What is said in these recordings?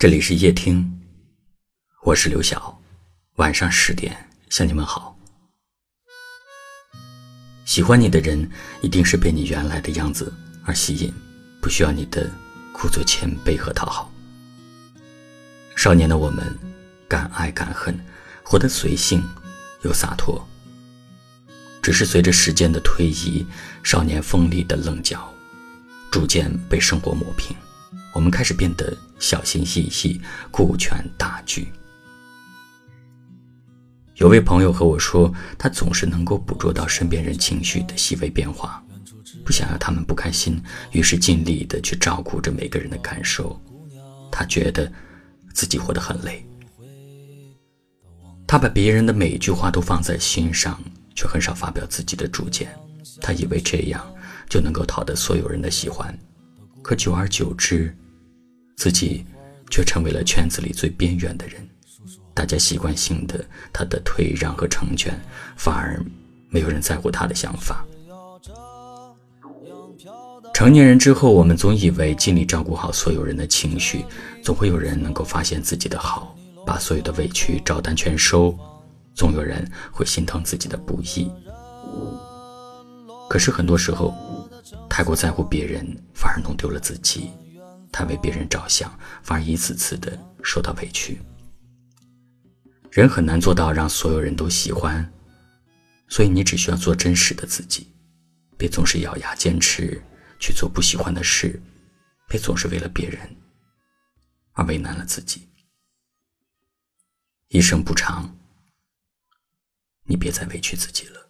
这里是夜听，我是刘晓。晚上十点向你们好。喜欢你的人一定是被你原来的样子而吸引，不需要你的故作谦卑和讨好。少年的我们，敢爱敢恨，活得随性又洒脱。只是随着时间的推移，少年锋利的棱角逐渐被生活磨平。我们开始变得小心翼翼、顾全大局。有位朋友和我说，他总是能够捕捉到身边人情绪的细微变化，不想要他们不开心，于是尽力的去照顾着每个人的感受。他觉得自己活得很累。他把别人的每一句话都放在心上，却很少发表自己的主见。他以为这样就能够讨得所有人的喜欢，可久而久之。自己却成为了圈子里最边缘的人，大家习惯性的他的退让和成全，反而没有人在乎他的想法。成年人之后，我们总以为尽力照顾好所有人的情绪，总会有人能够发现自己的好，把所有的委屈照单全收，总有人会心疼自己的不易。可是很多时候，太过在乎别人，反而弄丢了自己。他为别人着想，反而一次次的受到委屈。人很难做到让所有人都喜欢，所以你只需要做真实的自己，别总是咬牙坚持去做不喜欢的事，别总是为了别人而为难了自己。一生不长，你别再委屈自己了。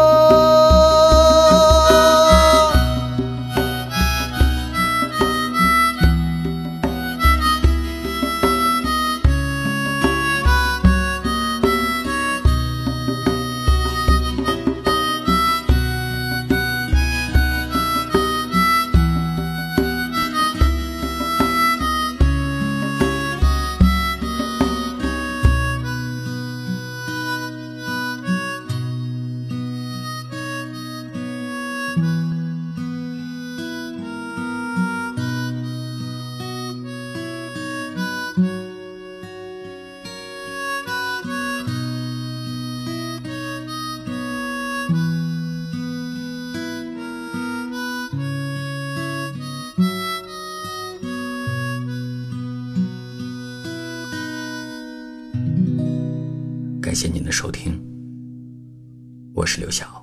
感谢您的收听，我是刘晓。